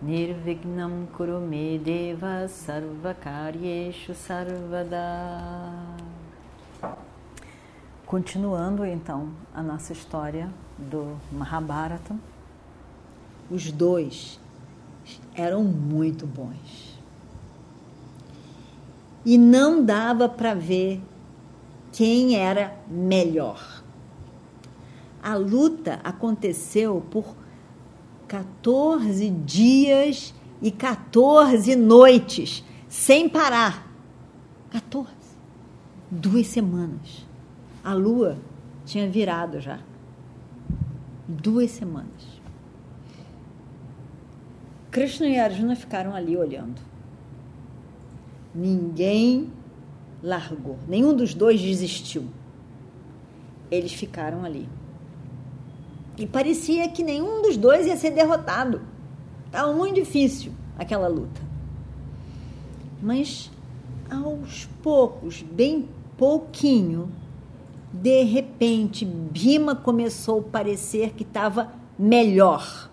Nirvignam Kurume Deva Sarvakaryeshu Sarvada Continuando então a nossa história do Mahabharata, os dois eram muito bons. E não dava para ver quem era melhor. A luta aconteceu por 14 dias e 14 noites, sem parar. 14. Duas semanas. A lua tinha virado já. Duas semanas. Krishna e Arjuna ficaram ali olhando. Ninguém largou, nenhum dos dois desistiu. Eles ficaram ali. E parecia que nenhum dos dois ia ser derrotado. Estava muito difícil aquela luta. Mas aos poucos, bem pouquinho, de repente, Bima começou a parecer que estava melhor.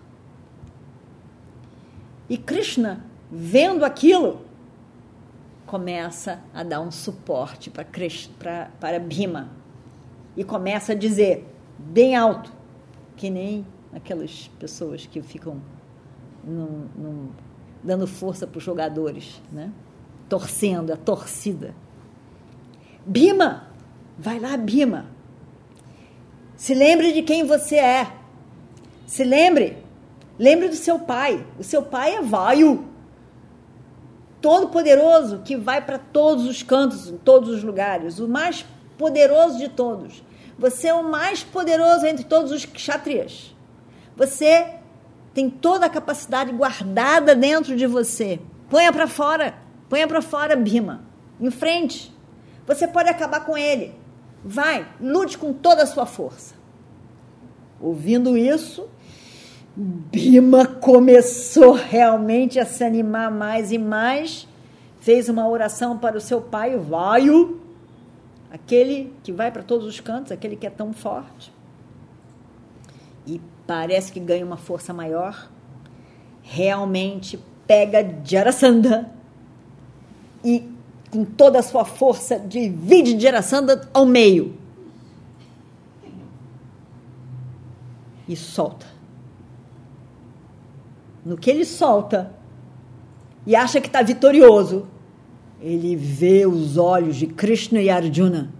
E Krishna, vendo aquilo, começa a dar um suporte para para Bhima e começa a dizer bem alto, que nem aquelas pessoas que ficam num, num, dando força para os jogadores, né? torcendo, a torcida. Bima, vai lá, Bima. Se lembre de quem você é. Se lembre, lembre do seu pai. O seu pai é Vaio todo-poderoso que vai para todos os cantos, em todos os lugares, o mais poderoso de todos. Você é o mais poderoso entre todos os kshatriyas. Você tem toda a capacidade guardada dentro de você. Ponha para fora, ponha para fora, Bima. Em frente. Você pode acabar com ele. Vai, lute com toda a sua força. Ouvindo isso, Bima começou realmente a se animar mais e mais, fez uma oração para o seu pai, Vaio, aquele que vai para todos os cantos, aquele que é tão forte. E parece que ganha uma força maior. Realmente pega Jarasandha e com toda a sua força divide Jarasandha ao meio. E solta no que ele solta e acha que está vitorioso, ele vê os olhos de Krishna e Arjuna,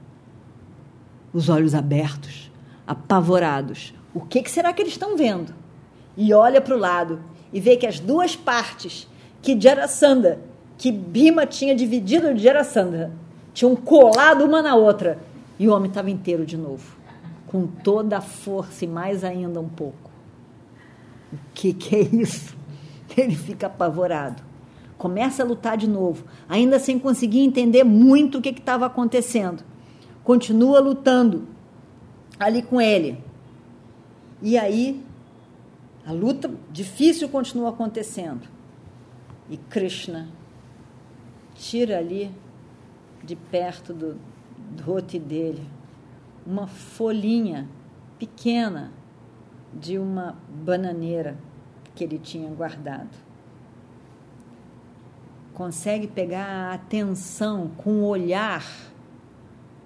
os olhos abertos, apavorados. O que, que será que eles estão vendo? E olha para o lado e vê que as duas partes que Jarasandha, que Bhima tinha dividido de Jarasandha, tinham colado uma na outra. E o homem estava inteiro de novo, com toda a força e mais ainda um pouco. O que, que é isso? Ele fica apavorado. Começa a lutar de novo, ainda sem conseguir entender muito o que estava acontecendo. Continua lutando ali com ele. E aí, a luta difícil continua acontecendo. E Krishna tira ali, de perto do rote dele, uma folhinha pequena de uma bananeira que ele tinha guardado. Consegue pegar a atenção com o olhar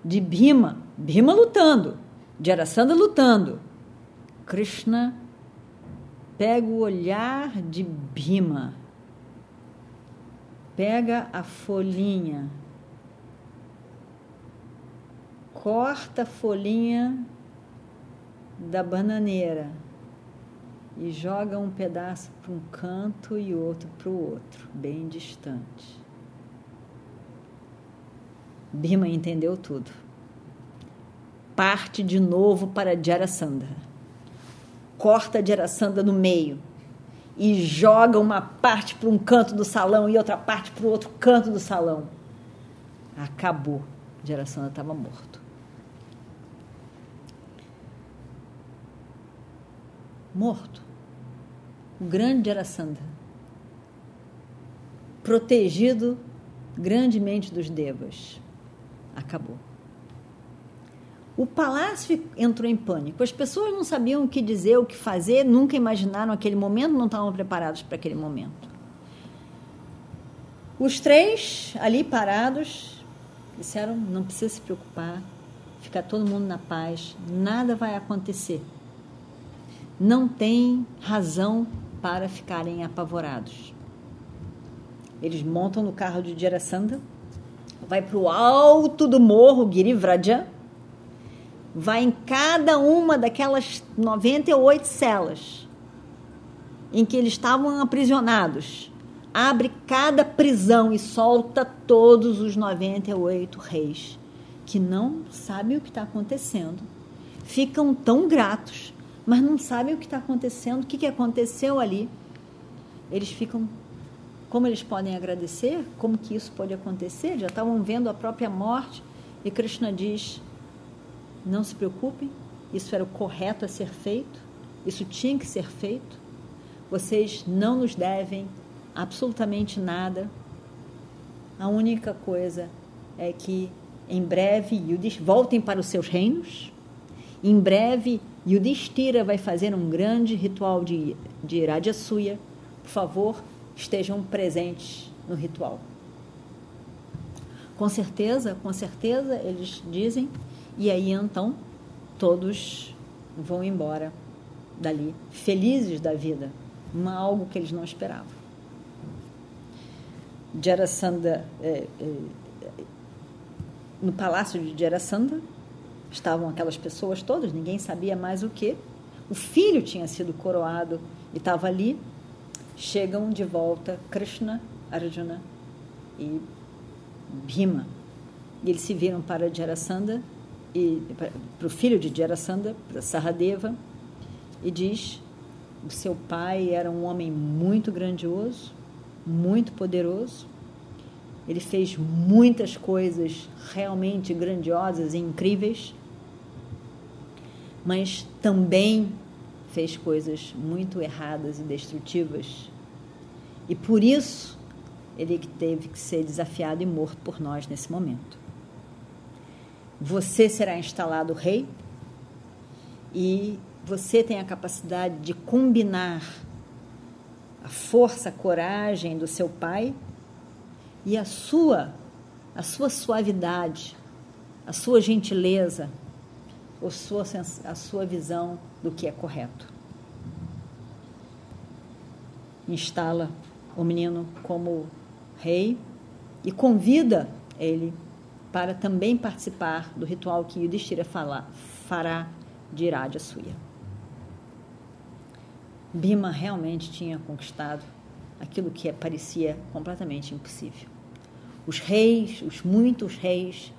de Bhima, Bhima lutando, de Arasanda lutando. Krishna pega o olhar de Bhima, pega a folhinha, corta a folhinha da bananeira e joga um pedaço para um canto e outro para o outro, bem distante. Bima entendeu tudo. Parte de novo para Jarasandha. Corta Jarasandha no meio e joga uma parte para um canto do salão e outra parte para o outro canto do salão. Acabou. Jarasandha estava morto. Morto. O grande Jarasandha. Protegido grandemente dos devas. Acabou. O palácio entrou em pânico. As pessoas não sabiam o que dizer, o que fazer, nunca imaginaram aquele momento, não estavam preparados para aquele momento. Os três ali parados disseram: não precisa se preocupar, fica todo mundo na paz, nada vai acontecer. Não tem razão para ficarem apavorados. Eles montam no carro de Jarasandha, vai para o alto do morro Girivraja, vai em cada uma daquelas 98 celas em que eles estavam aprisionados, abre cada prisão e solta todos os 98 reis que não sabem o que está acontecendo, ficam tão gratos, mas não sabem o que está acontecendo, o que, que aconteceu ali. Eles ficam como eles podem agradecer? Como que isso pode acontecer? Já estavam vendo a própria morte. E Krishna diz: não se preocupem, isso era o correto a ser feito, isso tinha que ser feito. Vocês não nos devem absolutamente nada. A única coisa é que em breve voltem para os seus reinos. Em breve Yudhishthira vai fazer um grande ritual de, de Rajasuya. Por favor, estejam presentes no ritual. Com certeza, com certeza, eles dizem e aí então todos vão embora dali, felizes da vida, uma, algo que eles não esperavam. Jarasandha, é, é, no palácio de Jarasandha, estavam aquelas pessoas todas, ninguém sabia mais o que. O filho tinha sido coroado e estava ali. Chegam de volta Krishna, Arjuna e Bhima. E eles se viram para Jarasandha e para o filho de Jarasandha, para Saradeva, e diz: o seu pai era um homem muito grandioso, muito poderoso. Ele fez muitas coisas realmente grandiosas e incríveis, mas também fez coisas muito erradas e destrutivas. E por isso ele teve que ser desafiado e morto por nós nesse momento você será instalado rei e você tem a capacidade de combinar a força, a coragem do seu pai e a sua a sua suavidade, a sua gentileza, sua, a sua visão do que é correto. Instala o menino como rei e convida ele para também participar do ritual que Yudhishthira fará de Suya. Bima realmente tinha conquistado aquilo que parecia completamente impossível. Os reis, os muitos reis,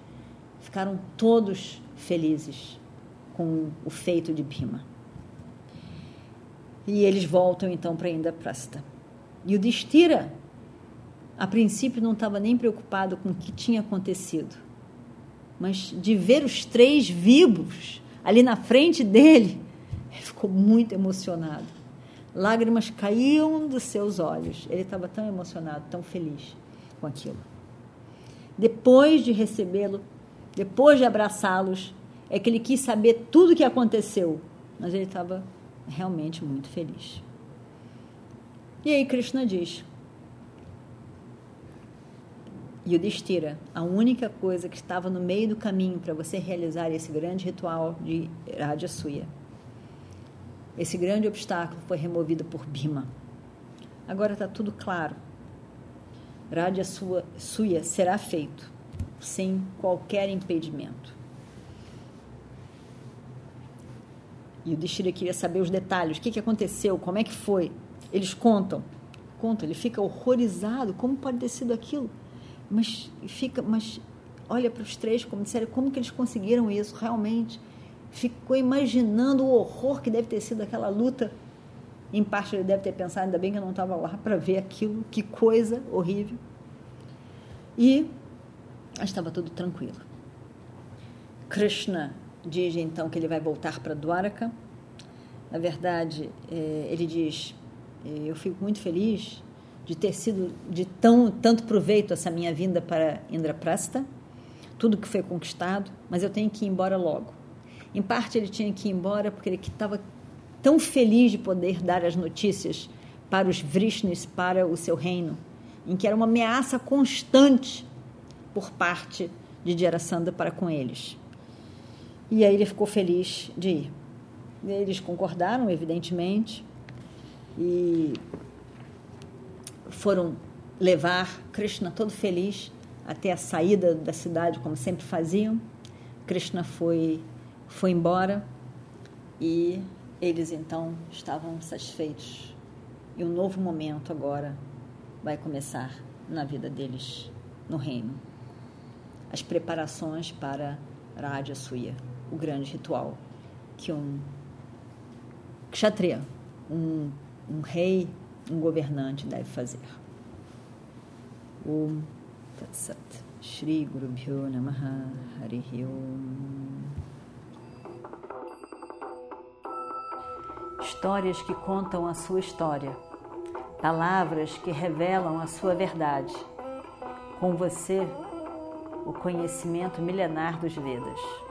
ficaram todos felizes com o feito de Bima. E eles voltam então para Indraprastha. E o Destira a princípio não estava nem preocupado com o que tinha acontecido, mas de ver os três vivos ali na frente dele, ele ficou muito emocionado. Lágrimas caíam dos seus olhos. Ele estava tão emocionado, tão feliz com aquilo. Depois de recebê-lo, depois de abraçá-los, é que ele quis saber tudo o que aconteceu, mas ele estava realmente muito feliz. E aí Krishna diz: Yudhishthira, a única coisa que estava no meio do caminho para você realizar esse grande ritual de Rajasuya, esse grande obstáculo foi removido por Bhima. Agora está tudo claro. Rajasuya será feito sem qualquer impedimento. E o Dishira queria saber os detalhes, o que, que aconteceu, como é que foi. Eles contam, contam, ele fica horrorizado, como pode ter sido aquilo? mas fica, mas olha para os três como disseram, como que eles conseguiram isso realmente? Ficou imaginando o horror que deve ter sido aquela luta Em parte ele deve ter pensado, ainda bem que eu não estava lá para ver aquilo, que coisa horrível. E estava tudo tranquilo. Krishna diz então que ele vai voltar para Dwaraka. Na verdade, é, ele diz: é, Eu fico muito feliz de ter sido de tão tanto proveito essa minha vinda para Indraprasta, tudo que foi conquistado, mas eu tenho que ir embora logo. Em parte ele tinha que ir embora porque ele estava tão feliz de poder dar as notícias para os Vrishnis, para o seu reino, em que era uma ameaça constante por parte de Jarasandha para com eles. E aí ele ficou feliz de ir. Eles concordaram, evidentemente, e foram levar Krishna todo feliz até a saída da cidade, como sempre faziam. Krishna foi, foi embora e eles então estavam satisfeitos. E um novo momento agora vai começar na vida deles no reino. As preparações para Rajasuya, o grande ritual que um kshatriya, um, um rei, um governante deve fazer. Om Tat Sat Shri Guru Namaha Harihi Histórias que contam a sua história, palavras que revelam a sua verdade. Com você, o conhecimento milenar dos Vedas.